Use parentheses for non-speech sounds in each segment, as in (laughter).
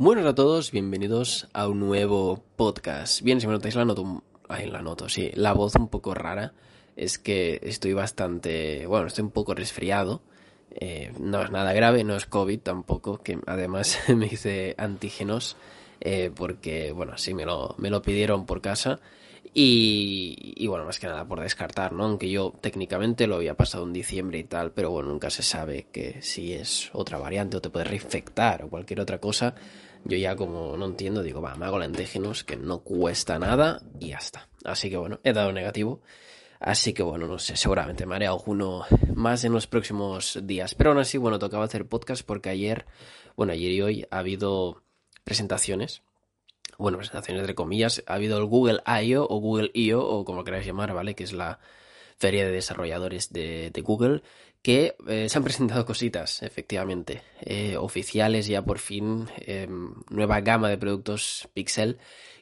Buenos a todos, bienvenidos a un nuevo podcast. Bien, si me notáis la noto, ahí la noto, sí, la voz un poco rara, es que estoy bastante, bueno, estoy un poco resfriado. Eh, no es nada grave, no es COVID tampoco, que además (laughs) me hice antígenos eh, porque, bueno, sí, me lo, me lo pidieron por casa. Y, bueno, más que nada por descartar, ¿no? Aunque yo técnicamente lo había pasado en diciembre y tal, pero bueno, nunca se sabe que si es otra variante o te puede reinfectar o cualquier otra cosa. Yo ya como no entiendo, digo, va, me hago lentejinos, que no cuesta nada y ya está. Así que bueno, he dado negativo. Así que bueno, no sé, seguramente me haré alguno más en los próximos días. Pero aún así, bueno, tocaba hacer podcast porque ayer, bueno, ayer y hoy ha habido presentaciones. Bueno, presentaciones entre comillas. Ha habido el Google I.O. o Google I.O. o como queráis llamar, ¿vale? Que es la feria de desarrolladores de, de Google que eh, se han presentado cositas, efectivamente, eh, oficiales ya por fin, eh, nueva gama de productos Pixel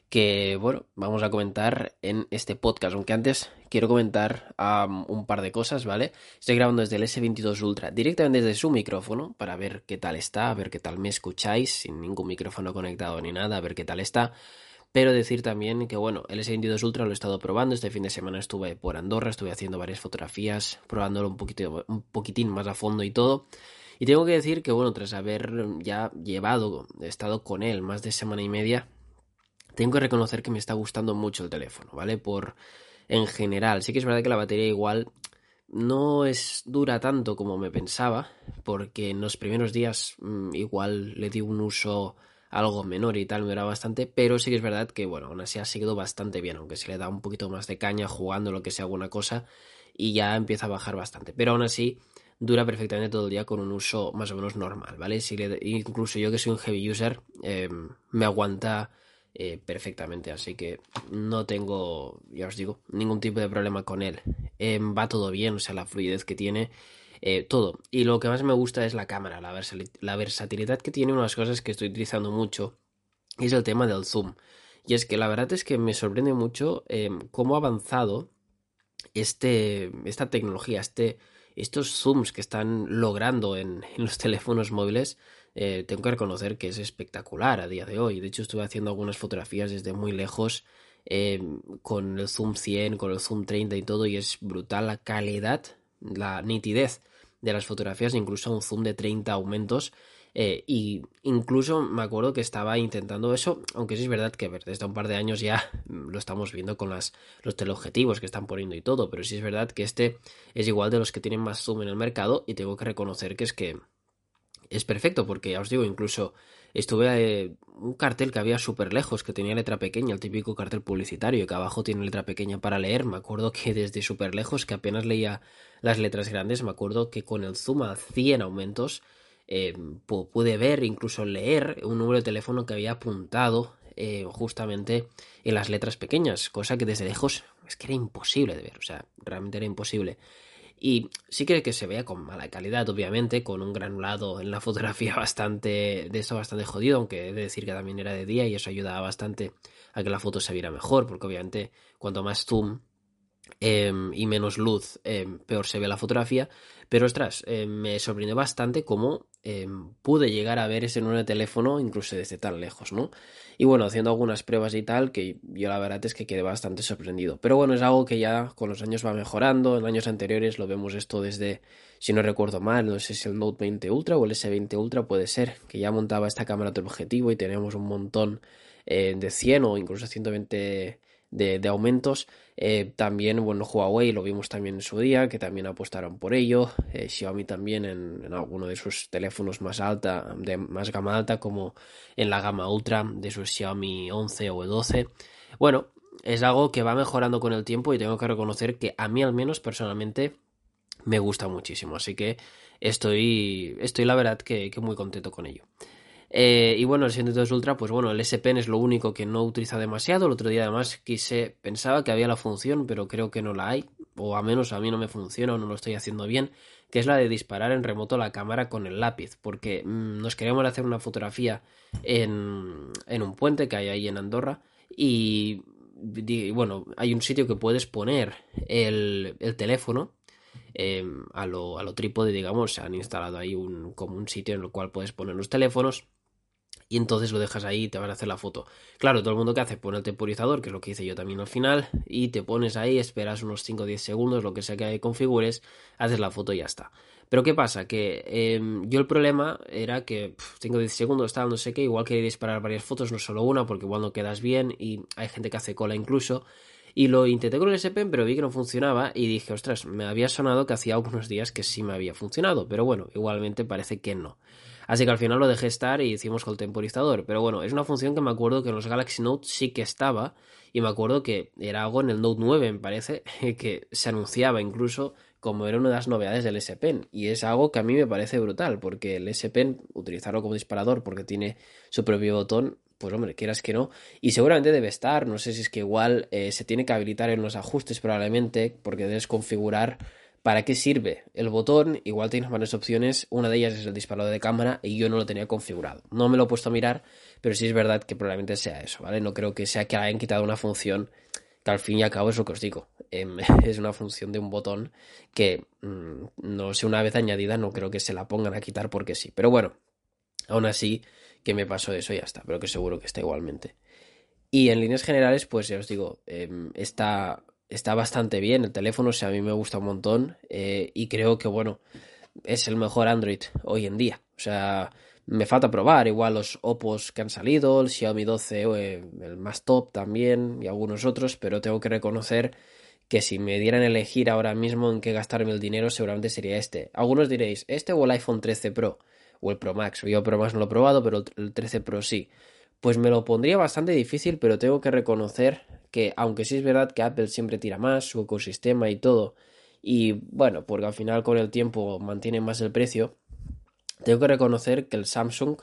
que, bueno, vamos a comentar en este podcast, aunque antes quiero comentar un par de cosas, ¿vale? Estoy grabando desde el S22 Ultra, directamente desde su micrófono, para ver qué tal está, a ver qué tal me escucháis, sin ningún micrófono conectado ni nada, a ver qué tal está. Pero decir también que, bueno, el S22 Ultra lo he estado probando. Este fin de semana estuve por Andorra, estuve haciendo varias fotografías, probándolo un, poquito, un poquitín más a fondo y todo. Y tengo que decir que, bueno, tras haber ya llevado, estado con él más de semana y media, tengo que reconocer que me está gustando mucho el teléfono, ¿vale? Por en general, sí que es verdad que la batería igual no es dura tanto como me pensaba, porque en los primeros días mmm, igual le di un uso algo menor y tal, me era bastante, pero sí que es verdad que, bueno, aún así ha seguido bastante bien, aunque se le da un poquito más de caña jugando lo que sea alguna cosa y ya empieza a bajar bastante, pero aún así dura perfectamente todo el día con un uso más o menos normal, ¿vale? Si le, incluso yo que soy un heavy user, eh, me aguanta eh, perfectamente, así que no tengo, ya os digo, ningún tipo de problema con él. Eh, va todo bien, o sea, la fluidez que tiene eh, todo. Y lo que más me gusta es la cámara, la, versatilidad que tiene, unas cosas que estoy utilizando mucho, es el tema del zoom. Y es que la verdad es que me sorprende mucho eh, cómo ha avanzado este, esta tecnología, este, estos zooms que están logrando en, en los (laughs) teléfonos móviles. Eh, tengo que reconocer que es espectacular a día de hoy. De hecho, estuve haciendo algunas fotografías desde muy lejos eh, con el zoom 100, con el zoom 30 y todo, y es brutal la calidad la nitidez de las fotografías, incluso un zoom de 30 aumentos. Eh, y incluso me acuerdo que estaba intentando eso, aunque sí es verdad que desde un par de años ya (laughs) lo estamos viendo con las, los teleobjetivos que están poniendo y todo, pero sí es verdad que este es igual de los que tienen más zoom en el mercado y tengo que reconocer que es que es perfecto, porque ya os digo, incluso estuve eh, un cartel que había súper lejos, que tenía letra pequeña, el típico cartel publicitario, que abajo tiene letra pequeña para leer. Me acuerdo que desde súper lejos, que apenas leía las letras grandes, me acuerdo que con el zoom a 100 aumentos eh, pude ver, incluso leer un número de teléfono que había apuntado eh, justamente en las letras pequeñas, cosa que desde lejos es que era imposible de ver, o sea, realmente era imposible. Y sí que, que se vea con mala calidad, obviamente, con un granulado en la (laughs) fotografía bastante, de esto bastante jodido, aunque he de decir que también era de día y eso ayudaba bastante a que la foto se viera mejor, porque obviamente cuanto más zoom eh, y menos luz, eh, peor se ve la fotografía. Pero ostras, eh, me sorprendió bastante cómo pude llegar a ver ese número de teléfono incluso desde tan lejos, ¿no? Y bueno, haciendo algunas pruebas y tal, que yo la verdad es que quedé bastante sorprendido. Pero bueno, es algo que ya con los años va mejorando. En años anteriores lo vemos esto desde, si no recuerdo mal, no sé si el Note 20 Ultra o el S20 Ultra puede ser, que ya montaba esta cámara de objetivo y teníamos un montón de 100 o incluso 120 de, aumentos. Eh, también, bueno, Huawei lo vimos también en su día, que también apostaron por ello. Eh, Xiaomi también en, en, alguno de sus teléfonos más alta, de más gama alta, como en la gama ultra de sus Xiaomi 11 o 12. Bueno, es algo que va mejorando con el tiempo y tengo que reconocer que a mí al menos personalmente me gusta muchísimo. Así que estoy, estoy la verdad que, que muy contento con ello. Eh, y bueno, el 102 Ultra, pues bueno, el S Pen es lo único que no utiliza demasiado. El otro día además quise, pensaba que había la función, pero creo que no la hay, o a menos a mí no me funciona o no lo estoy haciendo bien, que es la de disparar en remoto la cámara con el lápiz, porque mmm, nos queríamos hacer una fotografía en, un puente que hay ahí en Andorra y, bueno, hay un sitio que puedes poner el, el teléfono eh, a, lo, a lo trípode, digamos, se han instalado ahí un, como un sitio en el cual puedes poner los teléfonos y entonces lo dejas ahí y te van a hacer la foto. Claro, todo el mundo que hace pone el temporizador, que es lo que hice yo también al final, y te pones ahí, esperas unos 5 o 10 segundos, lo que sea que configures, haces la foto y ya está. Pero ¿qué pasa? Que em, yo el problema era que 5 o 10 segundos está no sé qué, igual quería disparar varias fotos, no solo una, porque igual no quedas bien y hay gente que hace cola incluso. Y lo intenté con el S Pen, pero vi que no funcionaba y dije, ostras, me había sonado que hacía algunos días que sí me había funcionado, pero bueno, igualmente parece que no. Así que al final lo dejé estar y hicimos con el temporizador. Pero bueno, es una función que me acuerdo que en los Galaxy Note sí que estaba. Y me acuerdo que era algo en el Note 9, me parece, (laughs) que se anunciaba incluso como era una de las novedades del S Pen. Y es algo que a mí me parece brutal, porque el S Pen, utilizarlo como disparador porque tiene su propio botón, pues hombre, quieras que no. Y seguramente debe estar, no sé si es que igual eh, se tiene que habilitar en los ajustes probablemente, porque debes configurar ¿Para qué sirve? El botón, igual tienes varias opciones, una de ellas es el disparador de cámara y yo no lo tenía configurado. No me lo he puesto a mirar, pero sí es verdad que probablemente sea eso, ¿vale? No creo que sea que hayan quitado una función que al fin y al cabo es lo que os digo. Em, (laughs) es una función de un botón que, mm, no sé, una vez añadida no creo que se la pongan a quitar porque sí. Pero bueno, aún así que me pasó eso y ya está, pero que seguro que está igualmente. Y en líneas generales, pues ya os digo, em, está está bastante bien el teléfono, o sea, a mí me gusta un montón eh, y creo que, bueno, es el mejor Android hoy en día. O sea, me falta probar igual los Opos que han salido, el Xiaomi 12, eh, el más top también y algunos otros, pero tengo que reconocer que si me dieran elegir ahora mismo en qué gastarme el dinero, seguramente sería este. Algunos diréis, este o el iPhone 13 Pro o el Pro Max. Yo Pro Max no lo he probado, pero el 13 Pro sí. Pues me lo pondría bastante difícil, pero tengo que reconocer que, aunque sí es verdad que Apple siempre tira más, su ecosistema y todo, y bueno, porque al final con el tiempo mantiene más el precio, tengo que reconocer que el Samsung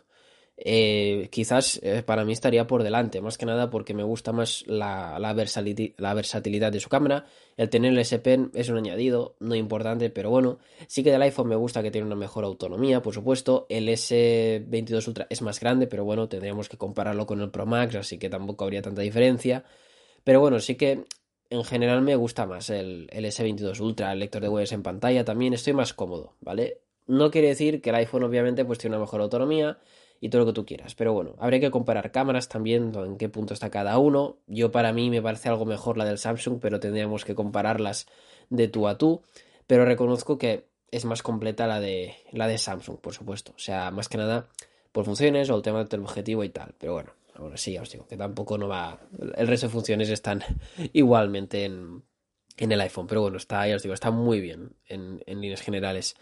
eh, quizás eh, para mí estaría por delante, más que nada porque me gusta más la, la, versatilidad de su cámara. El tener el S Pen es un añadido, no importante, pero bueno. Sí que del iPhone me gusta que tiene una mejor autonomía, por supuesto. El S22 Ultra es más grande, pero bueno, tendríamos que compararlo con el Pro Max, así que tampoco habría tanta diferencia. Pero bueno, sí que en general me gusta más el, el S22 Ultra, el lector de webs en pantalla también, estoy más cómodo, ¿vale? No quiere decir que el iPhone obviamente pues tiene una mejor autonomía y todo lo que tú quieras. Pero bueno, habría que comparar cámaras también, en qué punto está cada uno. Yo para mí me parece algo mejor la del Samsung, pero tendríamos que compararlas de tú a tú. Pero reconozco que es más completa la de, la de Samsung, por supuesto. O sea, más que nada por funciones o el tema del objetivo y tal. Pero bueno, ahora sí, ya os digo que tampoco no va. El resto de funciones están (laughs) igualmente en, en el iPhone. Pero bueno, está, ya os digo, está muy bien en, en líneas generales.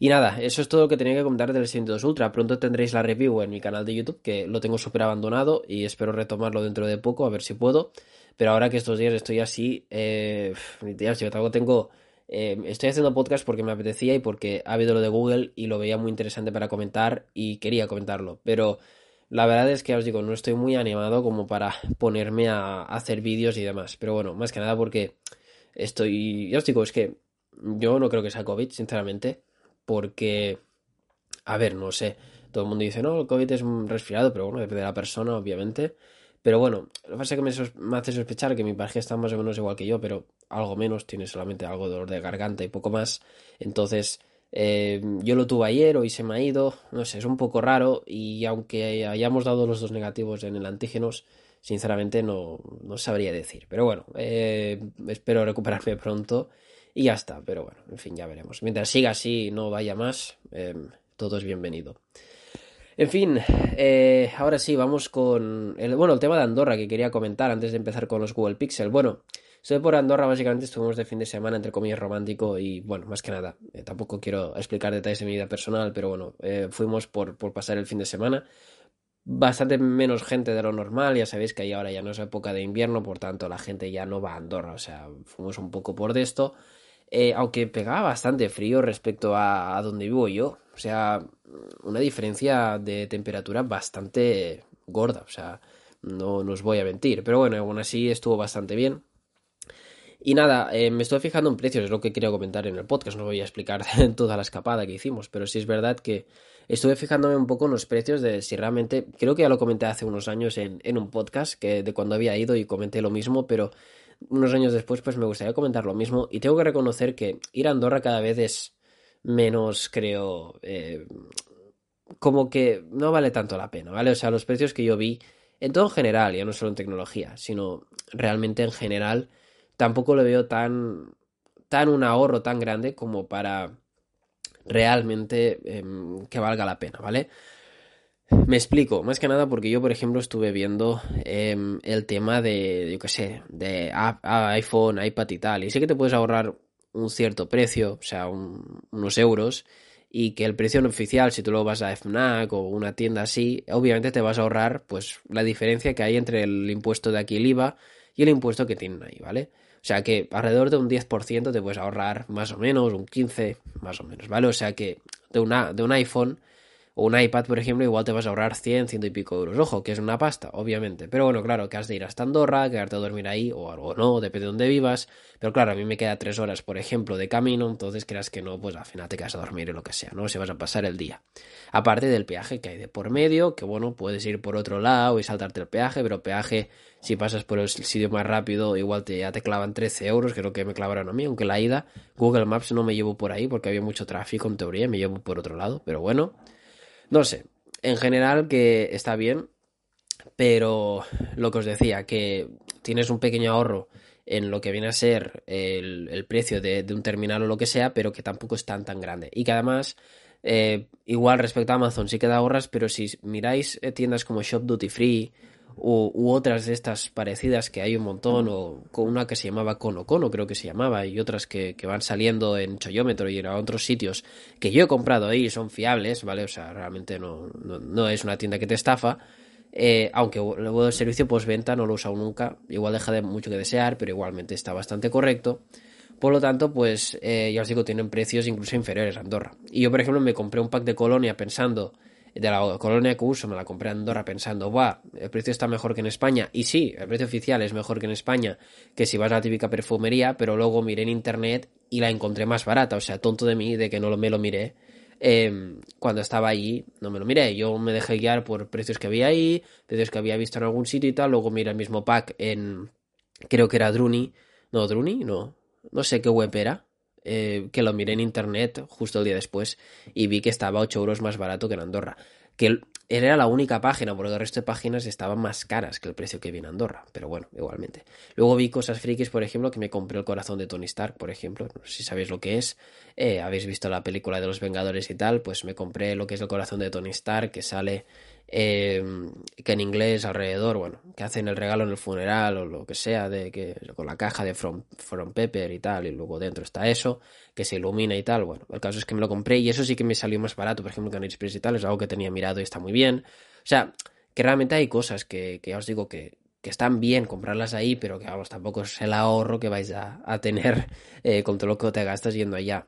Y nada, eso es todo lo que tenía que comentar del S22 Ultra. Pronto tendréis la review en mi canal de YouTube, que lo tengo súper abandonado y espero retomarlo dentro de poco, a ver si puedo. Pero ahora que estos días estoy así, eh, yo tengo... Eh, estoy haciendo podcast porque me apetecía y porque ha habido lo de Google y lo veía muy interesante para comentar y quería comentarlo. Pero la verdad es que os digo, no estoy muy animado como para ponerme a hacer vídeos y demás. Pero bueno, más que nada porque estoy... Ya os digo, es que yo no creo que sea COVID, sinceramente porque, a ver, no sé, todo el mundo dice, no, el COVID es un resfriado, pero bueno, depende de la persona, obviamente. Pero bueno, lo que pasa es que me, hace sospechar que mi pareja está más o menos igual que yo, pero algo menos, tiene solamente algo de dolor de garganta y poco más. Entonces, eh, yo lo tuve ayer, hoy se me ha ido, no sé, es un poco raro y aunque hayamos dado los dos negativos en el antígenos, sinceramente no, no sabría decir. Pero bueno, eh, espero recuperarme (laughs) pronto y ya está, pero bueno, en fin, ya veremos. Mientras siga así y no vaya más, em, todo es bienvenido. En fin, eh, ahora sí, vamos con el, bueno, el tema de Andorra que quería comentar antes de empezar con los Google Pixel. Bueno, estoy por Andorra, básicamente estuvimos de fin de semana, entre comillas, romántico y bueno, más que nada, eh, tampoco quiero explicar detalles de mi vida personal, pero bueno, eh, fuimos por, por pasar el fin de semana. Bastante menos gente de lo normal, ya sabéis que ahí ahora ya no es época de invierno, por tanto la gente ya no va a Andorra, o sea, fuimos un poco por de esto. Eh, aunque pegaba bastante frío respecto a, donde vivo yo. O sea, una diferencia de temperatura bastante gorda. O sea, no, os voy a mentir. Pero bueno, aún así estuvo bastante bien. Y nada, eh, me estoy fijando en precios, es lo que quería comentar en el podcast. No voy a explicar (laughs) toda la escapada que hicimos, pero sí es verdad que estuve fijándome un poco en los precios de si realmente. Creo que ya lo comenté hace unos años en, en un podcast que de cuando había ido y comenté lo mismo, pero unos años después, pues me gustaría comentar lo mismo. Y tengo que reconocer que ir a Andorra cada vez es menos, creo, eh, como que no vale tanto la pena, ¿vale? O sea, los precios que yo vi, en todo en general, ya no solo en tecnología, sino realmente en general, tampoco lo veo tan, tan un ahorro tan grande como para realmente em, que valga la pena, ¿vale? Me explico, más que nada porque yo, por ejemplo, estuve viendo em, el tema de, yo qué sé, de iPhone, iPad y tal, y sé que te puedes ahorrar un cierto precio, o sea, unos euros, y que el precio no oficial, si tú lo vas a FNAC o una tienda así, obviamente te vas a ahorrar pues la diferencia que hay entre el impuesto de aquí, el IVA, y el impuesto que tienen ahí, ¿vale? Sea que alrededor de un 10% te puedes ahorrar más o menos, un 15% más o menos, ¿vale? O sea que de, una, de un iPhone o un iPad, por ejemplo, igual te vas a ahorrar 100, 100 y pico euros. Ojo, que es una pasta, obviamente. Pero bueno, claro, que has de ir hasta Andorra, quedarte a dormir ahí o algo no, depende de dónde vivas. Pero claro, a mí me queda tres horas, por ejemplo, de camino, entonces creas que no, pues al final te quedas a dormir o lo que sea, ¿no? Si vas a pasar el día. Aparte del peaje que hay de por medio, que bueno, puedes ir por otro lado y saltarte el peaje, pero peaje, si pasas por el sitio más rápido, igual te, ya te clavan 13 euros, que lo que me clavaron a mí, aunque la ida, Google Maps no me llevo por ahí porque había mucho tráfico en teoría, me llevo por otro lado, pero bueno, no sé, en general que está bien, pero lo que os decía, que tienes un pequeño ahorro en lo que viene a ser el, precio de, un terminal o lo que sea, pero que tampoco es tan tan grande. Y que además, eh, igual respecto a Amazon sí que da ahorras, pero si miráis eh, tiendas como Shop Duty Free u, otras de estas parecidas que hay un montón, o con una que se llamaba Cono Cono, creo que se llamaba, y otras que, van saliendo en Choyómetro y en otros sitios que yo he comprado ahí son fiables, ¿vale? O sea, realmente no, no, es una tienda que te estafa. Eh, aunque luego el servicio postventa no lo he usado nunca, igual deja de mucho que desear, pero igualmente está bastante correcto. Por lo tanto, pues eh, ya os digo, tienen precios incluso inferiores a Andorra. Y yo, por ejemplo, me compré un pack de colonia pensando de la colonia que uso me la compré en Andorra pensando, va, el precio está mejor que en España. Y sí, el precio oficial es mejor que en España, que si vas a la típica perfumería, pero luego miré en internet y la encontré más barata. O sea, tonto de mí de que no me lo miré. Em, cuando estaba allí, no me lo miré. Yo me dejé guiar por precios que había ahí, precios que había visto en algún sitio y tal. Luego miré el mismo pack en, creo que era Druni. No, Druni, no. No sé qué web era. Eh, que lo miré en internet justo el día después y vi que estaba 8 euros más barato que en Andorra. Que era la única página, porque el resto de páginas estaban más caras que el precio que vi en Andorra, pero bueno, igualmente. Luego vi cosas frikis, por ejemplo, que me compré el corazón de Tony Stark, por ejemplo, no sé si sabéis lo que es, eh, habéis visto la película de los Vengadores y tal, pues me compré lo que es el corazón de Tony Stark, que sale eh, que en inglés alrededor, bueno, que hacen el regalo en el funeral o lo que sea, de que con la caja de From, From Pepper y tal, y luego dentro está eso, que se ilumina y tal. Bueno, el caso es que me lo compré y eso sí que me salió más barato, por ejemplo, que en Express y tal, es algo que tenía mirado y está muy bien. O sea, que realmente hay cosas que, que os digo que, que están bien comprarlas ahí, pero que vamos, tampoco es el ahorro que vais a, a tener (laughs) eh, con todo lo que te gastas yendo allá.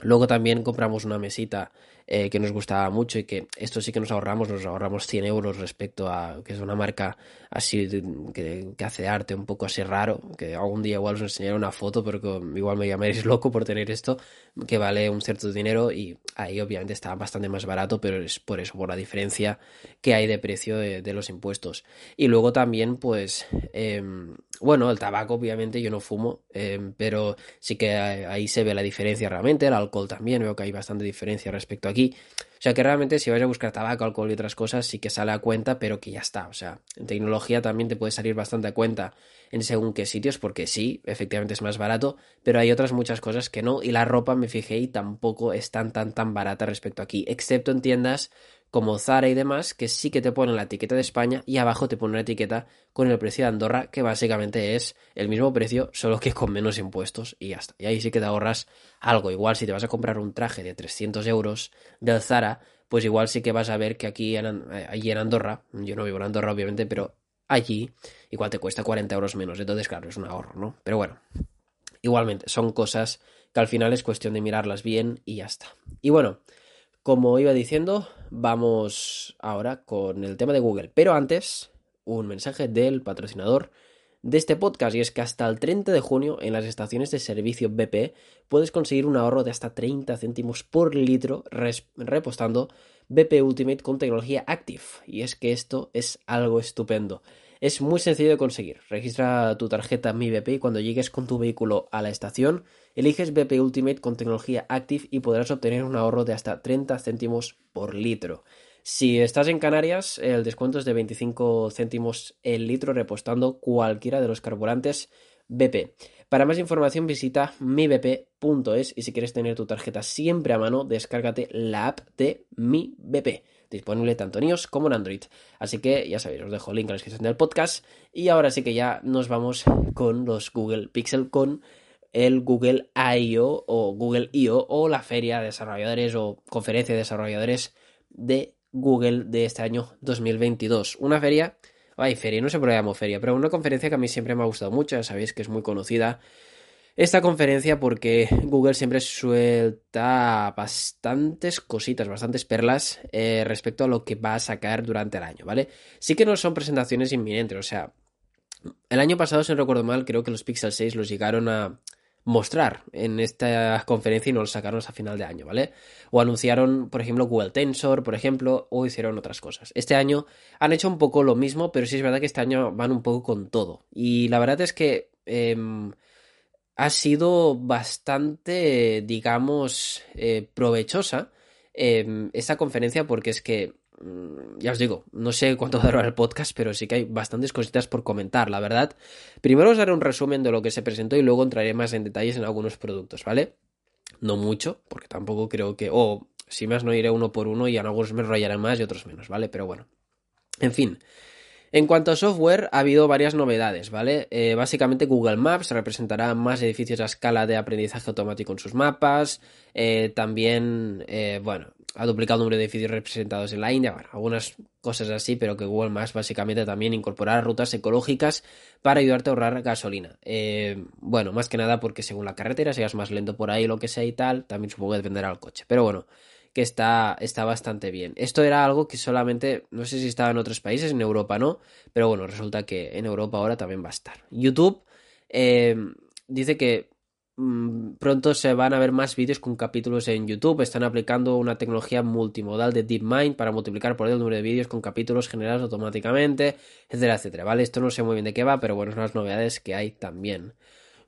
Luego también compramos una mesita eh, que nos gustaba mucho y que esto sí que nos ahorramos, nos ahorramos 100 euros respecto a que es una marca así que, hace arte un poco así raro, que algún día igual os enseñaré una foto, pero que igual me llamaréis (laughs) loco por tener esto, que vale un cierto dinero y ahí obviamente está bastante más barato, pero es por eso, por la diferencia que hay de precio de, los impuestos. Y luego también, pues, em, bueno, el tabaco obviamente yo no fumo, em, pero sí que ahí se ve la diferencia realmente, el alcohol también, veo que hay bastante diferencia respecto aquí. Sea que realmente si vais a buscar tabaco, alcohol y otras cosas, sí que sale a cuenta, pero que ya está. O sea, en tecnología también te puede salir bastante a cuenta en según qué sitios, porque sí, efectivamente es más barato, pero hay otras muchas cosas que no. Y la ropa, me fijé, y tampoco es tan, tan, tan barata respecto aquí, excepto en tiendas como Zara y demás, que sí que te ponen la etiqueta de España y abajo te ponen una etiqueta con el precio de Andorra, que básicamente es el mismo precio, solo que con menos impuestos y ya está. Y ahí sí que te ahorras algo. Igual si te vas a comprar un traje de 300 euros del Zara, pues igual sí que vas a ver que aquí en, allí en Andorra, yo no vivo en Andorra obviamente, pero allí igual te cuesta 40 euros menos. Entonces, claro, es un ahorro, ¿no? Pero bueno, igualmente, son cosas que al final es cuestión de mirarlas bien y ya está. Y bueno, como iba diciendo, vamos ahora con el tema de Google. Pero antes, un mensaje del patrocinador de este podcast y es que hasta el 30 de junio en las estaciones de servicio BP puedes conseguir un ahorro de hasta 30 céntimos por litro repostando BP Ultimate con tecnología Active. Y es que esto es algo estupendo. Es muy sencillo de conseguir. Registra tu tarjeta Mi BP y cuando llegues con tu vehículo a la estación, eliges BP Ultimate con tecnología Active y podrás obtener un ahorro de hasta 30 céntimos por litro. Si estás en Canarias, el descuento es de 25 céntimos el litro repostando cualquiera de los carburantes BP. Para más información visita mibp.es y si quieres tener tu tarjeta siempre a mano, descárgate la app de Mi BP, disponible tanto en iOS como en Android. Así que ya sabéis, os dejo el link en la descripción del podcast y ahora sí que ya nos vamos con los Google Pixel con el Google I.O. o Google I.O. o la feria de desarrolladores o conferencia de desarrolladores de Google de este año 2022. Una feria Ay, feria, no sé por qué llamo feria, pero una conferencia que a mí siempre me ha gustado mucho, ya sabéis que es muy conocida. Esta conferencia porque Google siempre suelta bastantes cositas, bastantes perlas eh, respecto a lo que va a sacar durante el año, ¿vale? Sí que no son presentaciones inminentes, o sea, el año pasado, si no recuerdo mal, creo que los Pixel 6 los llegaron a, mostrar en esta conferencia y no lo sacaron hasta final de año, ¿vale? O anunciaron, por ejemplo, Google Tensor, por ejemplo, o hicieron otras cosas. Este año han hecho un poco lo mismo, pero sí es verdad que este año van un poco con todo. Y la verdad es que em, ha sido bastante, digamos, eh, provechosa em, esta conferencia porque es que Mm, ya os digo, no sé cuánto (laughs) dará el podcast, pero sí que hay bastantes cositas por comentar, la verdad. Primero os daré un resumen de lo que se presentó y luego entraré más en detalles en algunos productos, ¿vale? No mucho, porque tampoco creo que... O si más no iré uno por uno y en algunos me enrollaré más y otros menos, ¿vale? Pero bueno. En fin. En cuanto a software, ha habido varias novedades, ¿vale? Eh, básicamente Google Maps representará más edificios a escala de aprendizaje automático en sus mapas. Eh, también, eh, bueno, ha duplicado el número de edificios representados en la India, bueno, algunas cosas así, pero que Google Maps básicamente también incorporará rutas ecológicas para ayudarte a ahorrar gasolina. Eh, bueno, más que nada porque según la carretera seas más lento por ahí, lo que sea y tal, también supongo que dependerá del coche. Pero bueno, que está, está bastante bien. Esto era algo que solamente, no sé si estaba en otros países, en Europa no, pero bueno, resulta que en Europa ahora también va a estar. YouTube eh, dice que Mm, pronto se van a ver más vídeos con capítulos en YouTube. Están aplicando una tecnología multimodal de DeepMind para multiplicar por el número de vídeos con capítulos generados automáticamente, etcétera, etcétera. ¿Vale? Esto no sé muy bien de qué va, pero bueno, son las novedades que hay también.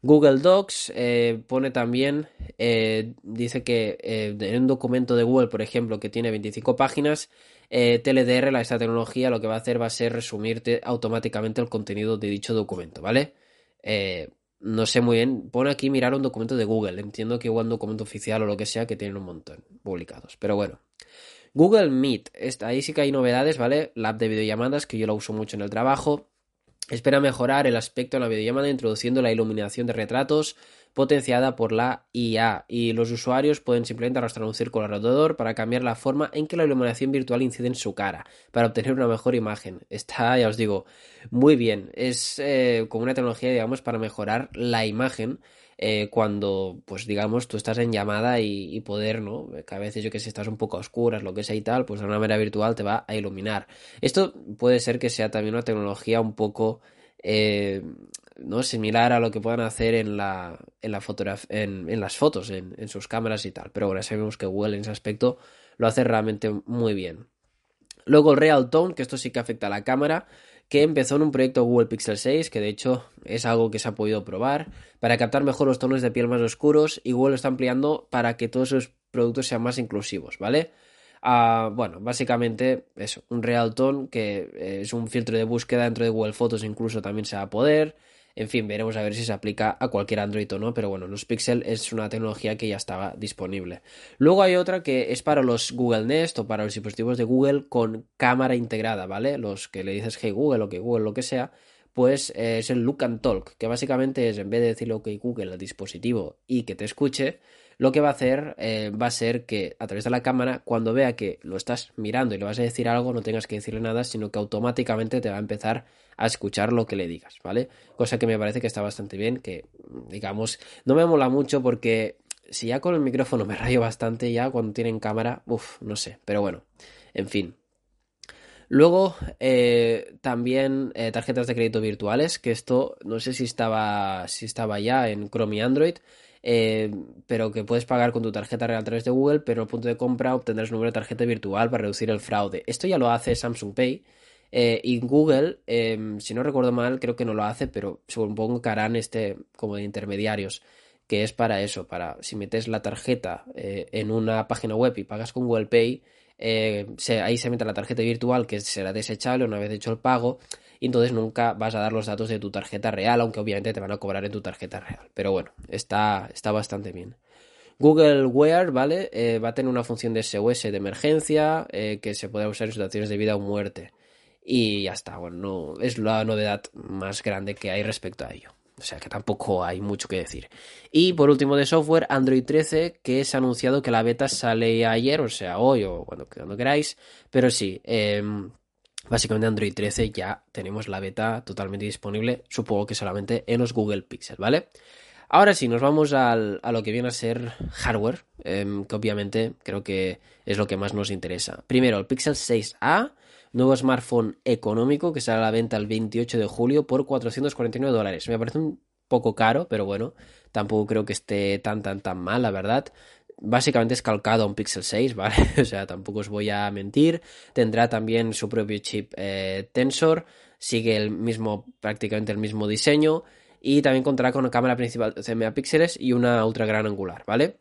Google Docs eh, pone también, eh, dice que eh, en un documento de Google, por ejemplo, que tiene 25 páginas, TLDR, esta tecnología, lo que va a hacer va a ser resumirte automáticamente el contenido de dicho documento, ¿vale? no sé muy bien. Pone aquí mirar un documento de Google. Entiendo que igual un documento oficial o lo que sea que tienen un montón publicados. Pero bueno. Google Meet. Ahí sí que hay novedades, ¿vale? La app de videollamadas que yo la uso mucho en el trabajo. Espera mejorar el aspecto de la videollamada introduciendo la iluminación de retratos, potenciada por la IA y los usuarios pueden simplemente arrastrar un círculo alrededor para cambiar la forma en que la iluminación virtual incide en su cara para obtener una mejor imagen. Está, ya os digo, muy bien. Es eh, como una tecnología, digamos, para mejorar la imagen. Eh, cuando, pues digamos, tú estás en llamada y, poder, ¿no? Que a veces yo que sé, estás un poco a oscuras, lo que sea y tal, pues de una manera virtual te va a iluminar. Esto puede ser que sea también una tecnología un poco eh, ¿no? similar a lo que puedan hacer en la, en la en, las fotos, en, en, sus cámaras y tal. Pero bueno, sabemos que Google en ese aspecto lo hace realmente muy bien. Luego el Real Tone, que esto sí que afecta a la cámara, que empezó en un proyecto Google Pixel 6, que de hecho es algo que se ha podido probar, para captar mejor los tonos de piel más oscuros y Google lo está ampliando para que todos sus productos sean más inclusivos, ¿vale? Ah, bueno, básicamente eso, un Real Tone que es un filtro de búsqueda dentro de Google Fotos incluso también se va a poder en fin, veremos a ver si se aplica a cualquier Android o no, pero bueno, los Pixel es una tecnología que ya estaba disponible. Luego hay otra que es para los Google Nest o para los dispositivos de Google con cámara integrada, ¿vale? Los que le dices Hey Google o que Google lo que sea, pues eh, es el Look and Talk, que básicamente es en vez de decirle OK Google al dispositivo y que te escuche, lo que va a hacer eh, va a ser que a través de la cámara, cuando vea que lo estás mirando y le vas a decir algo, no tengas que decirle nada, sino que automáticamente te va a empezar a escuchar lo que le digas, ¿vale? Cosa que me parece que está bastante bien, que digamos, no me mola mucho porque si ya con el micrófono me rayo bastante, ya cuando tienen cámara, uff, no sé, pero bueno, en fin. Luego, eh, también eh, tarjetas de crédito virtuales, que esto no sé si estaba, si estaba ya en Chrome y Android, eh, pero que puedes pagar con tu tarjeta real a través de Google, pero el punto de compra obtendrás un número de tarjeta virtual para reducir el fraude. Esto ya lo hace Samsung Pay. Eh, y Google, em, si no recuerdo mal, creo que no lo hace, pero supongo que harán este como de intermediarios, que es para eso, para si metes la tarjeta eh, en una página web y pagas con Google Pay, eh, ahí se mete la tarjeta virtual que será desechable una vez hecho el pago y entonces nunca vas a dar los datos de tu tarjeta real, aunque obviamente te van a cobrar en tu tarjeta real. Pero bueno, está, está bastante bien. Google Wear, ¿vale? Eh, va a tener una función de SOS de emergencia eh, que se puede usar en situaciones de vida o muerte. Y ya está, bueno, no, es la novedad más grande que hay respecto a ello. O sea que tampoco hay mucho que decir. Y por último de software, Android 13, que se ha anunciado que la beta sale ayer, o sea, hoy o cuando, cuando queráis. Pero sí, em, básicamente Android 13 ya tenemos la beta totalmente disponible, supongo que solamente en los Google Pixel, ¿vale? Ahora sí, nos vamos a lo que viene a ser hardware, em, que obviamente creo que es lo que más nos interesa. Primero, el Pixel 6A, nuevo smartphone económico que sale a la venta el 28 de julio por 449 dólares. Me parece un poco caro, pero bueno, tampoco creo que esté tan, tan, tan mal, la verdad. Básicamente es calcado a un Pixel 6, (laughs) ¿vale? o sea, tampoco os voy a mentir. Tendrá también su propio chip eh, Tensor, sigue el mismo, prácticamente el mismo diseño y también contará con una cámara principal de 12 megapíxeles y una ultra gran angular, ¿vale?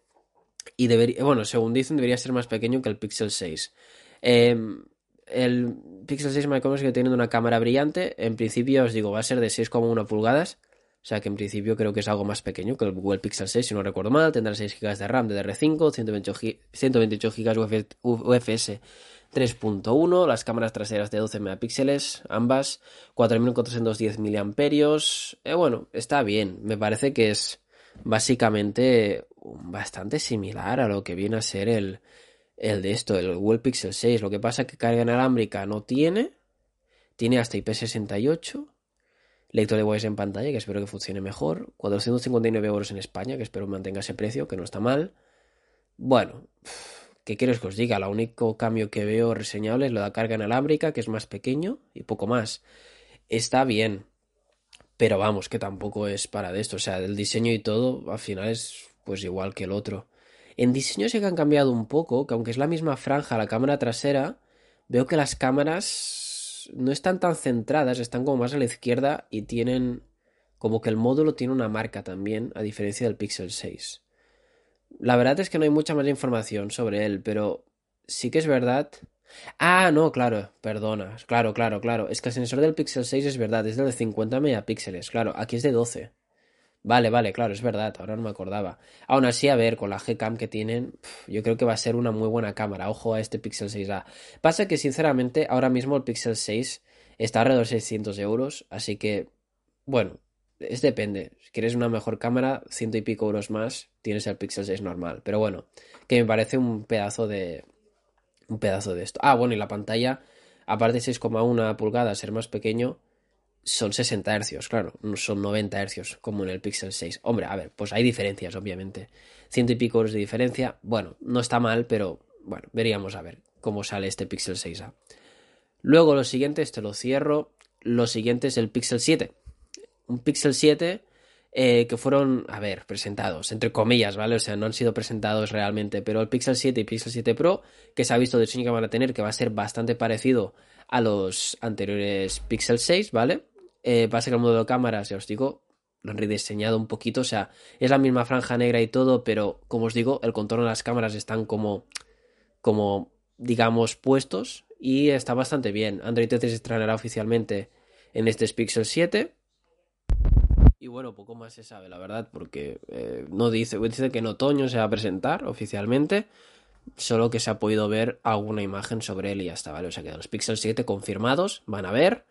Y debería, bueno, según dicen, debería ser más pequeño que el Pixel 6. Em, el Pixel 6 me que tiene una cámara brillante. En principio, os digo, va a ser de 6,1 pulgadas. O sea que en principio creo que es algo más pequeño que el Google Pixel 6, si no recuerdo mal. Tendrá 6 GB de RAM DDR5, 128 GB UFS 3.1, las cámaras traseras de 12 megapíxeles, ambas, 4410 miliamperios. Eh, bueno, está bien, me parece que es básicamente bastante similar a lo que viene a ser el, el de esto, el Google Pixel 6. Lo que pasa es que carga inalámbrica no tiene, tiene hasta IP68, lector de voice en pantalla, que espero que funcione mejor, 459 euros en España, que espero mantenga ese precio, que no está mal. Bueno, ¿Qué quieres que os diga? Lo único cambio que veo reseñable es lo de la carga inalámbrica, que es más pequeño y poco más. Está bien, pero vamos, que tampoco es para de esto. O sea, el diseño y todo, al final es pues igual que el otro. En diseño sí que han cambiado un poco, que aunque es la misma franja la cámara trasera, veo que las cámaras no están tan centradas, están como más a la izquierda y tienen como que el módulo tiene una marca también, a diferencia del Pixel 6. La verdad es que no hay mucha más información sobre él, pero sí que es verdad. Ah, no, claro, perdona. Claro, claro, claro. Es que el sensor del Pixel 6 es verdad, es de 50 megapíxeles. Claro, aquí es de 12. Vale, vale, claro, es verdad, ahora no me acordaba. Aún así, a ver, con la G-Cam que tienen, yo creo que va a ser una muy buena cámara. Ojo a este Pixel 6A. Pasa que, sinceramente, ahora mismo el Pixel 6 está alrededor de 600 euros, así que, bueno, es depende. Si quieres una mejor cámara, ciento y pico euros más, tienes el Pixel 6 normal. Pero bueno, que me parece un pedazo de. Un pedazo de esto. Ah, bueno, y la pantalla, aparte de 6,1 pulgadas, ser más pequeño, son 60 Hz, claro, no son 90 Hz como en el Pixel 6. Hombre, a ver, pues hay diferencias, obviamente. Ciento y pico de diferencia, bueno, no está mal, pero bueno, veríamos a ver cómo sale este Pixel 6A. Luego lo siguiente, este lo cierro. Lo siguiente es el Pixel 7 un Pixel 7 eh, que fueron, a ver, presentados, entre comillas, ¿vale? O sea, no han sido presentados realmente, pero el Pixel 7 y Pixel 7 Pro, que se ha visto de diseño que van a tener, que va a ser bastante parecido a los anteriores Pixel 6, ¿vale? Eh, pasa que el modelo de cámaras, ya os digo, lo han rediseñado un poquito, o sea, es la misma franja negra y todo, pero como os digo, el contorno de las cámaras están como, como, digamos, puestos y está bastante bien. Android 13 se estrenará oficialmente en este Pixel 7 y bueno, poco más se sabe, la verdad, porque eh, no dice, dice que en otoño se va a presentar oficialmente, solo que se ha podido ver alguna imagen sobre él y ya está, ¿vale? O sea que los Pixel 7 confirmados van a ver,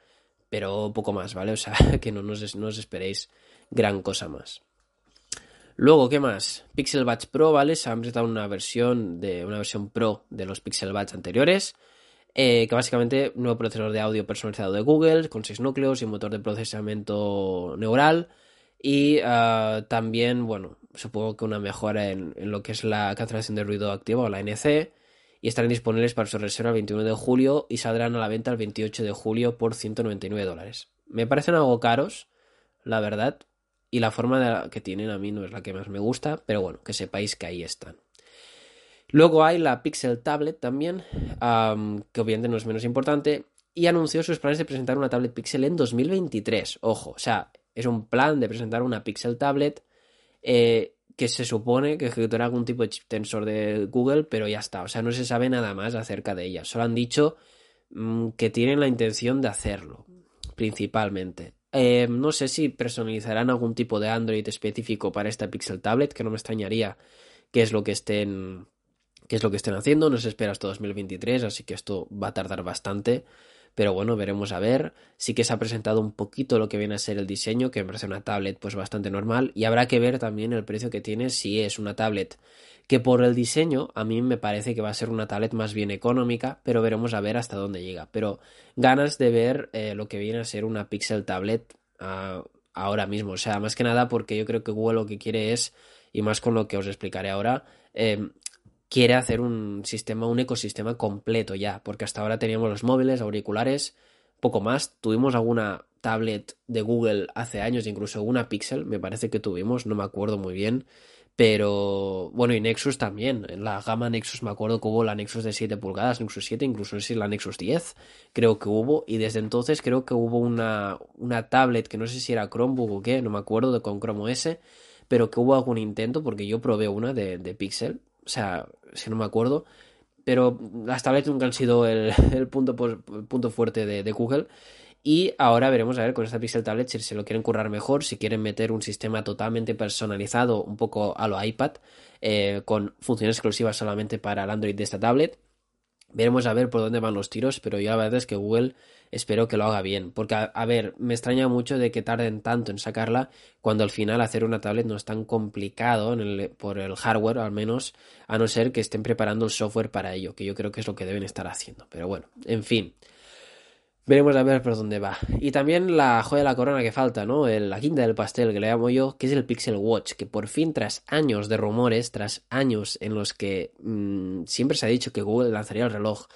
pero poco más, ¿vale? O sea (laughs) que no, os, no os esperéis gran cosa más. Luego, ¿qué más? Pixel Buds Pro, ¿vale? Se ha presentado una versión de una versión Pro de los Pixel Buds anteriores. Eh, que básicamente nuevo procesador de audio personalizado de Google, con 6 núcleos y un motor de procesamiento neural. Y ah, también, bueno, supongo que una mejora en, lo que es la cancelación de ruido activo o la NC. Y estarán disponibles para su reserva el 21 de julio y saldrán a la venta el 28 de julio por 199 dólares. Me parecen algo caros, la verdad. Y la forma que tienen a mí no es la que más me gusta, pero bueno, que sepáis que ahí están. Luego hay la Pixel Tablet también, que obviamente no es menos importante. y anunció sus planes de presentar una tablet Pixel en 2023. Ojo, o sea, es un plan de presentar una Pixel tablet eh, que se supone que ejecutará algún tipo de chip tensor de Google, pero ya está. O sea, no se sabe nada más acerca de ella. Solo han dicho mm, que tienen la intención de hacerlo, principalmente. Eh, no sé si personalizarán algún tipo de Android específico para esta Pixel Tablet, que no me extrañaría qué es lo que estén, qué es lo que estén haciendo. No se espera hasta 2023, así que esto va a tardar bastante. Pero bueno, veremos a ver. Sí que se ha presentado un poquito lo que viene a ser el diseño, que me parece una tablet pues bastante normal. Y habrá que ver también el precio que tiene si es una tablet que por el diseño a mí me parece que va a ser una tablet más bien económica, pero veremos a ver hasta dónde llega. Pero ganas de ver eh, lo que viene a ser una Pixel Tablet ah, ahora mismo. O sea, más que nada porque yo creo que Google lo que quiere es, y más con lo que os explicaré ahora, eh, quiere hacer un sistema, un ecosistema completo ya, porque hasta ahora teníamos los móviles, auriculares, poco más. Tuvimos alguna tablet de Google hace años, incluso una Pixel, me parece que tuvimos, no me acuerdo muy bien. Pero bueno, y Nexus también. En la gama Nexus me acuerdo que hubo la Nexus de 7 pulgadas, Nexus 7, incluso si la Nexus 10, creo que hubo. Y desde entonces creo que hubo una, una tablet que no sé si era Chromebook o qué, no me acuerdo, de con Chrome OS, pero que hubo algún intento porque yo probé una de, de Pixel o sea, si no me acuerdo, pero las tablets nunca han sido el, (laughs) punto, punto fuerte de, Google. Y ahora veremos a ver con esta Pixel Tablet si se lo quieren currar mejor, si quieren meter un sistema totalmente personalizado, un poco a lo iPad, eh, con funciones exclusivas solamente para el Android de esta tablet. Veremos a ver por dónde van los tiros, pero yo la verdad es que Google espero que lo haga bien. Porque, a, ver, me extraña mucho de que tarden tanto en sacarla cuando al final hacer una tablet no es tan complicado por el hardware, al menos, a no ser que estén preparando el software para ello, que yo creo que es lo que deben estar haciendo. Pero bueno, en fin. Veremos a ver por dónde va. Y también la joya de la corona que falta, ¿no? la quinta del pastel que le llamo yo, que es el Pixel Watch, que por fin tras años de rumores, tras años en los que mm, siempre se ha dicho que Google lanzaría el reloj,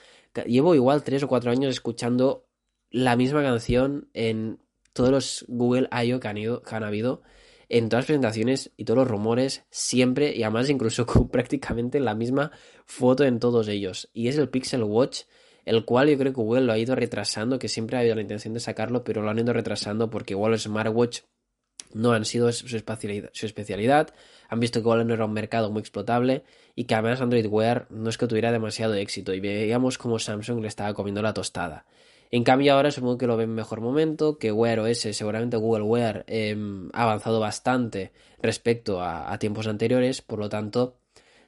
llevo igual tres o cuatro años escuchando la misma canción en todos los Google I.O. Que han, que han habido, en todas las presentaciones y todos los rumores, siempre, y además incluso (laughs) con prácticamente la misma foto en todos ellos. Y es el Pixel Watch, el cual yo creo que Google lo ha ido retrasando, que siempre ha habido la intención de sacarlo, pero lo han ido retrasando porque igual los smartwatch no han sido su especialidad, su especialidad, han visto que igual no era un mercado muy explotable y que además Android Wear no es que tuviera demasiado éxito y veíamos como Samsung le estaba comiendo la tostada. En cambio ahora supongo que lo ven en mejor momento, que Wear OS, seguramente Google Wear em, ha avanzado bastante respecto a, tiempos anteriores, por lo tanto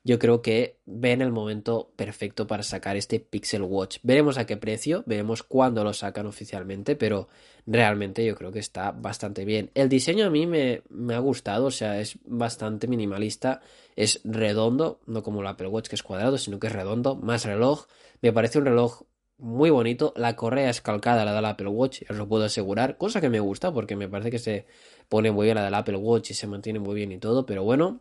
yo creo que ven el momento perfecto para sacar este Pixel Watch. Veremos a qué precio, veremos cuándo lo sacan oficialmente, pero realmente yo creo que está bastante bien. El diseño a mí me, me, ha gustado, o sea, es bastante minimalista, es redondo, no como el Apple Watch que es cuadrado, sino que es redondo, más reloj. Me parece un reloj muy bonito. La correa es calcada la del Apple Watch, os lo puedo asegurar. Cosa que me gusta porque me parece que se pone muy bien la del Apple Watch y se mantiene muy bien y todo. Pero bueno,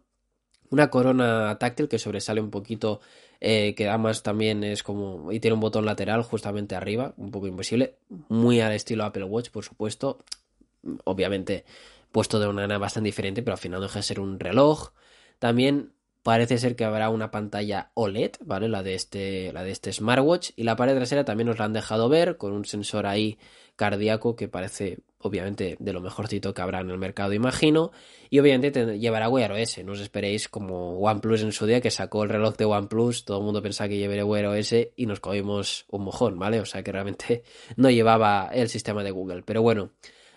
una corona táctil que sobresale un poquito, eh, que además también es como. y tiene un botón lateral justamente arriba, un poco invisible. Muy al estilo Apple Watch, por supuesto. Obviamente puesto de una manera bastante diferente, pero al final deja de ser un reloj. También Parece ser que habrá una pantalla OLED, ¿vale? La de este, la de este smartwatch. Y la pared trasera también nos la han dejado ver con un sensor ahí cardíaco que parece obviamente de lo mejorcito que habrá en el mercado, imagino. Y obviamente llevará Wear OS. No os esperéis como OnePlus en su día que sacó el reloj de OnePlus. Todo el mundo pensaba que llevaría Wear OS y nos cogimos un mojón, ¿vale? O sea que realmente (laughs) no llevaba el sistema de Google. Pero bueno.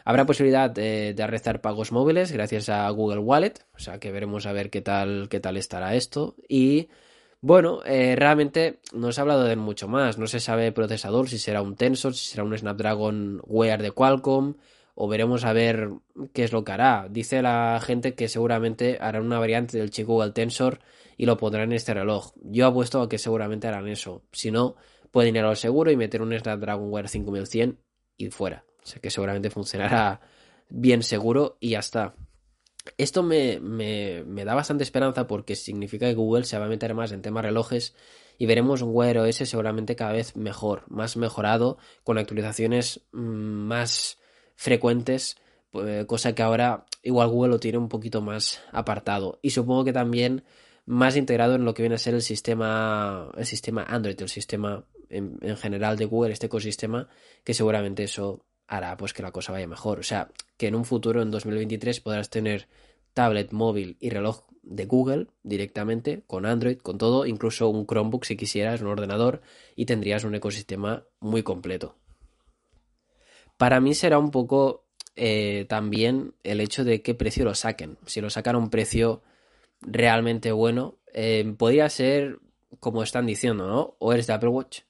Habrá posibilidad de, de pagos móviles gracias a Google Wallet, o sea que veremos a ver qué tal, qué tal estará esto. Y bueno, eh, realmente no se ha hablado de mucho más, no se sabe el procesador, si será un Tensor, si será un Snapdragon Wear de Qualcomm, o veremos a ver qué es lo que hará. Dice la gente que seguramente harán una variante del chip Google Tensor y lo pondrán en este reloj. Yo apuesto a que seguramente harán eso. Si no, pueden ir a lo seguro y meter un Snapdragon Wear 5100 y fuera. O sea que seguramente funcionará bien seguro y ya está. Esto me, me, me, da bastante esperanza porque significa que Google se va a meter más en temas relojes y veremos un Wear OS seguramente cada vez mejor, más mejorado, con actualizaciones mm, más frecuentes, pues, cosa que ahora igual Google lo tiene un poquito más apartado. Y supongo que también más integrado en lo que viene a ser el sistema, el sistema Android, el sistema en, en, general de Google, este ecosistema, que seguramente eso hará pues que la cosa vaya mejor. O sea, que en un futuro, en 2023, podrás tener tablet, móvil y reloj de Google directamente, con Android, con todo, incluso un Chromebook si quisieras, un ordenador, y tendrías un ecosistema muy completo. Para mí será un poco eh, también el hecho de qué precio lo saquen. Si lo sacan a un precio realmente bueno, eh, podría ser como están diciendo, ¿no? O eres de Apple Watch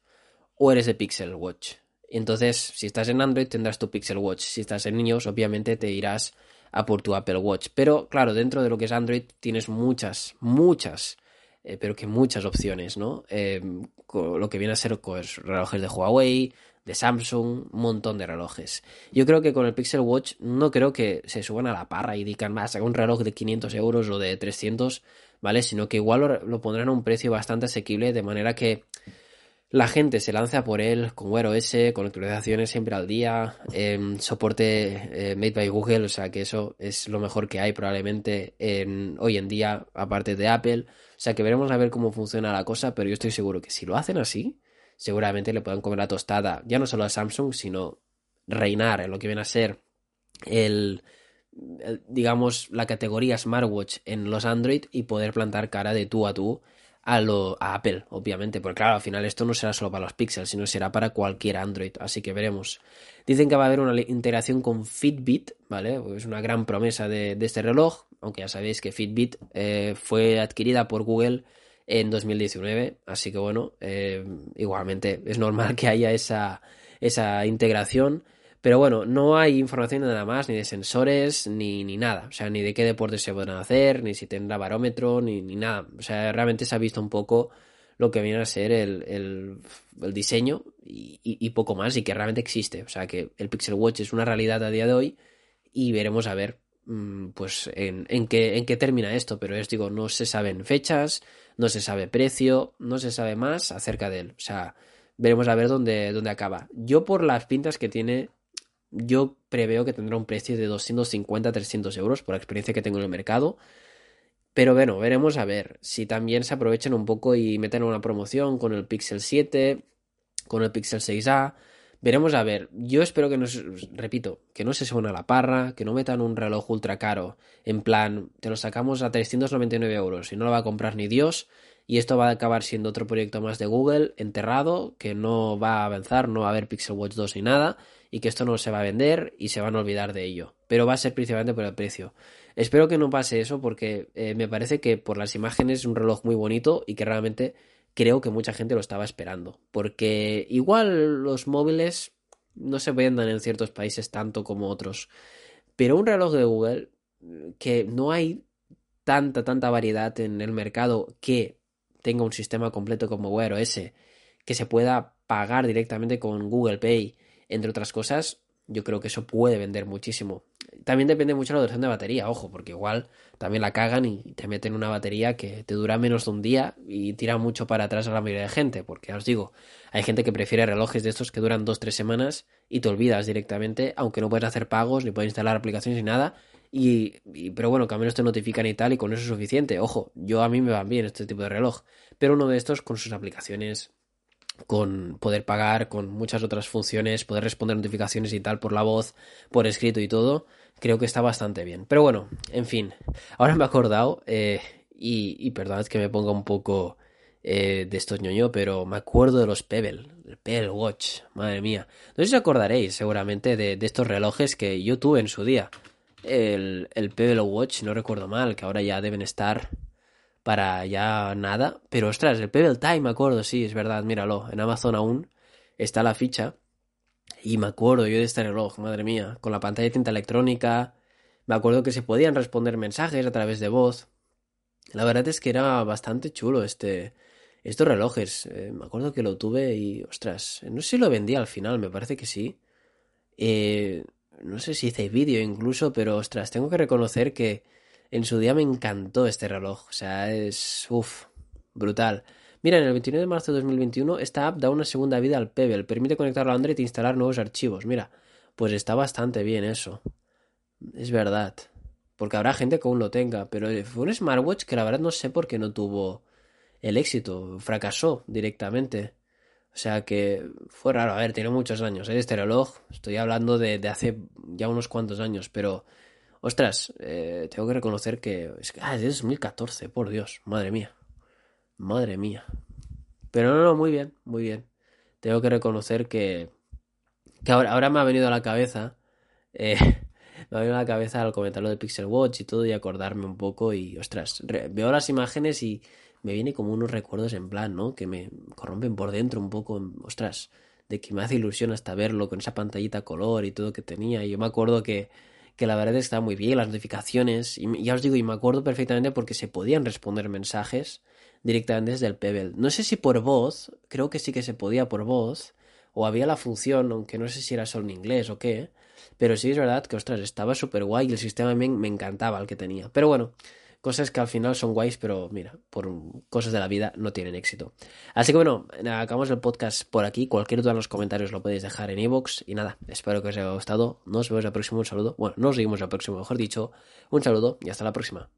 o eres de Pixel Watch. Entonces, si estás en Android tendrás tu Pixel Watch. Si estás en niños, obviamente te irás a por tu Apple Watch. Pero claro, dentro de lo que es Android tienes muchas, muchas, eh, pero que muchas opciones, ¿no? lo que viene a ser pues, relojes de Huawei, de Samsung, un montón de relojes. Yo creo que con el Pixel Watch no creo que se suban a la parra y digan más, un reloj de 500 euros o de 300, ¿vale? Sino que igual lo, pondrán a un precio bastante asequible de manera que la gente se lanza por él con Wear OS, con actualizaciones siempre al día, em, soporte eh, Made by Google, o sea que eso es lo mejor que hay probablemente en, hoy en día, aparte de Apple. O sea que veremos a ver cómo funciona la cosa, pero yo estoy seguro que si lo hacen así, seguramente le puedan comer la tostada, ya no solo a Samsung, sino reinar en lo que viene a ser el, digamos, la categoría smartwatch en los Android y poder plantar cara de tú a tú a, lo, a Apple, obviamente, porque claro, al final esto no será solo para los Pixels, sino será para cualquier Android, así que veremos. Dicen que va a haber una integración con Fitbit, ¿vale? Es una gran promesa de, este reloj, aunque ya sabéis que Fitbit eh, fue adquirida por Google en 2019. Así que bueno, eh, igualmente es normal (laughs) que haya esa, esa integración. Pero bueno, no hay información de nada más, ni de sensores, ni, ni nada. O sea, ni de qué deportes se pueden hacer, ni si tendrá barómetro, ni, ni nada. O sea, realmente se ha visto un poco lo que viene a ser el, el, el diseño y, y, poco más, y que realmente existe. O sea, que el Pixel Watch es una realidad a día de hoy y veremos a ver mm, pues en, en, qué, en qué termina esto. Pero es digo, no se saben fechas, no se sabe precio, no se sabe más acerca de él. O sea, veremos a ver dónde, dónde acaba. Yo por las pintas que tiene, yo preveo que tendrá un precio de 250-300 euros por la experiencia que tengo en el mercado. Pero bueno, veremos a ver si también se aprovechan un poco y meten una promoción con el Pixel 7, con el Pixel 6A. Veremos a ver. Yo espero que no repito, que no se suban a la parra, que no metan un reloj ultra caro. En plan, te lo sacamos a 399 euros y no lo va a comprar ni Dios. Y esto va a acabar siendo otro proyecto más de Google, enterrado, que no va a avanzar, no va a haber Pixel Watch 2 ni nada, y que esto no se va a vender y se van a olvidar de ello. Pero va a ser principalmente por el precio. Espero que no pase eso porque eh, me parece que por las imágenes es un reloj muy bonito y que realmente creo que mucha gente lo estaba esperando. Porque igual los móviles no se vendan en ciertos países tanto como otros. Pero un reloj de Google, que no hay tanta, tanta variedad en el mercado que tenga un sistema completo como Wear OS, que se pueda pagar directamente con Google Pay, entre otras cosas, yo creo que eso puede vender muchísimo. También depende mucho de la duración de batería, ojo, porque igual también la cagan y te meten una batería que te dura menos de un día y tira mucho para atrás a la mayoría de gente, porque ya os digo, hay gente que prefiere relojes de estos que duran dos tres semanas y te olvidas directamente, aunque no puedes hacer pagos, ni puedes instalar aplicaciones ni nada, y, pero bueno, que al menos te notifican y tal, y con eso es suficiente. Ojo, yo a mí me van bien este tipo de reloj, pero uno de estos con sus aplicaciones con poder pagar, con muchas otras funciones, poder responder notificaciones y tal por la voz, por escrito y todo, creo que está bastante bien. Pero bueno, en fin, ahora me he acordado, eh, y, y perdonad que me ponga un poco eh, de estos ñoño, pero me acuerdo de los Pebble, el Pebble Watch, madre mía. No sé si os acordaréis seguramente de, de estos relojes que yo tuve en su día. El, el Pebble Watch, no recuerdo mal, que ahora ya deben estar para ya nada. Pero ostras, el Pebble Time, me acuerdo, sí, es verdad, míralo. En Amazon aún está la ficha. Y me acuerdo yo de este reloj, madre mía, con la pantalla de tinta electrónica. Me acuerdo que se podían responder mensajes a través de voz. La verdad es que era bastante chulo este, estos relojes. Eh, me acuerdo que lo tuve y, ostras, no sé si lo vendí al final, me parece que sí. Eh, no sé si hice vídeo incluso, pero ostras, tengo que reconocer que en su día me encantó este reloj. O sea, es. Uff, brutal. Mira, en el 29 de marzo de 2021, esta app da una segunda vida al Pebble. Permite conectarlo a Android e instalar nuevos archivos. Mira, pues está bastante bien eso. Es verdad. Porque habrá gente que aún lo tenga. Pero fue un smartwatch que la verdad no sé por qué no tuvo el éxito. Fracasó directamente. O sea que fue raro. A ver, tiene muchos años, ¿eh? Este reloj. Estoy hablando de, de hace ya unos cuantos años, pero... Ostras, eh, tengo que reconocer que... Es que ah, es de 2014, por Dios. Madre mía. Madre mía. Pero no, no, muy bien, muy bien. Tengo que reconocer que... Que ahora, ahora me ha venido a la cabeza... Eh, (laughs) me ha venido a la cabeza al comentar lo de Pixel Watch y todo y acordarme un poco y, ostras, veo las imágenes y me viene como unos recuerdos en plan, ¿no? Que me corrompen por dentro un poco, ostras, de que me hace ilusión hasta verlo con esa pantallita color y todo que tenía. Y yo me acuerdo que, que la verdad estaba muy bien, las notificaciones, y ya os digo, y me acuerdo perfectamente porque se podían responder mensajes directamente desde el Pebble. No sé si por voz, creo que sí que se podía por voz, o había la función, aunque no sé si era solo en inglés o qué, pero sí es verdad que, ostras, estaba súper guay y el sistema me, me encantaba el que tenía. Pero bueno, cosas que al final son guays, pero mira, por cosas de la vida no tienen éxito. Así que bueno, acabamos el podcast por aquí. Cualquier duda en los comentarios lo podéis dejar en iVoox. y nada, espero que os haya gustado. Nos vemos el próximo. Un saludo. Bueno, nos seguimos el próximo, mejor dicho. Un saludo y hasta la próxima.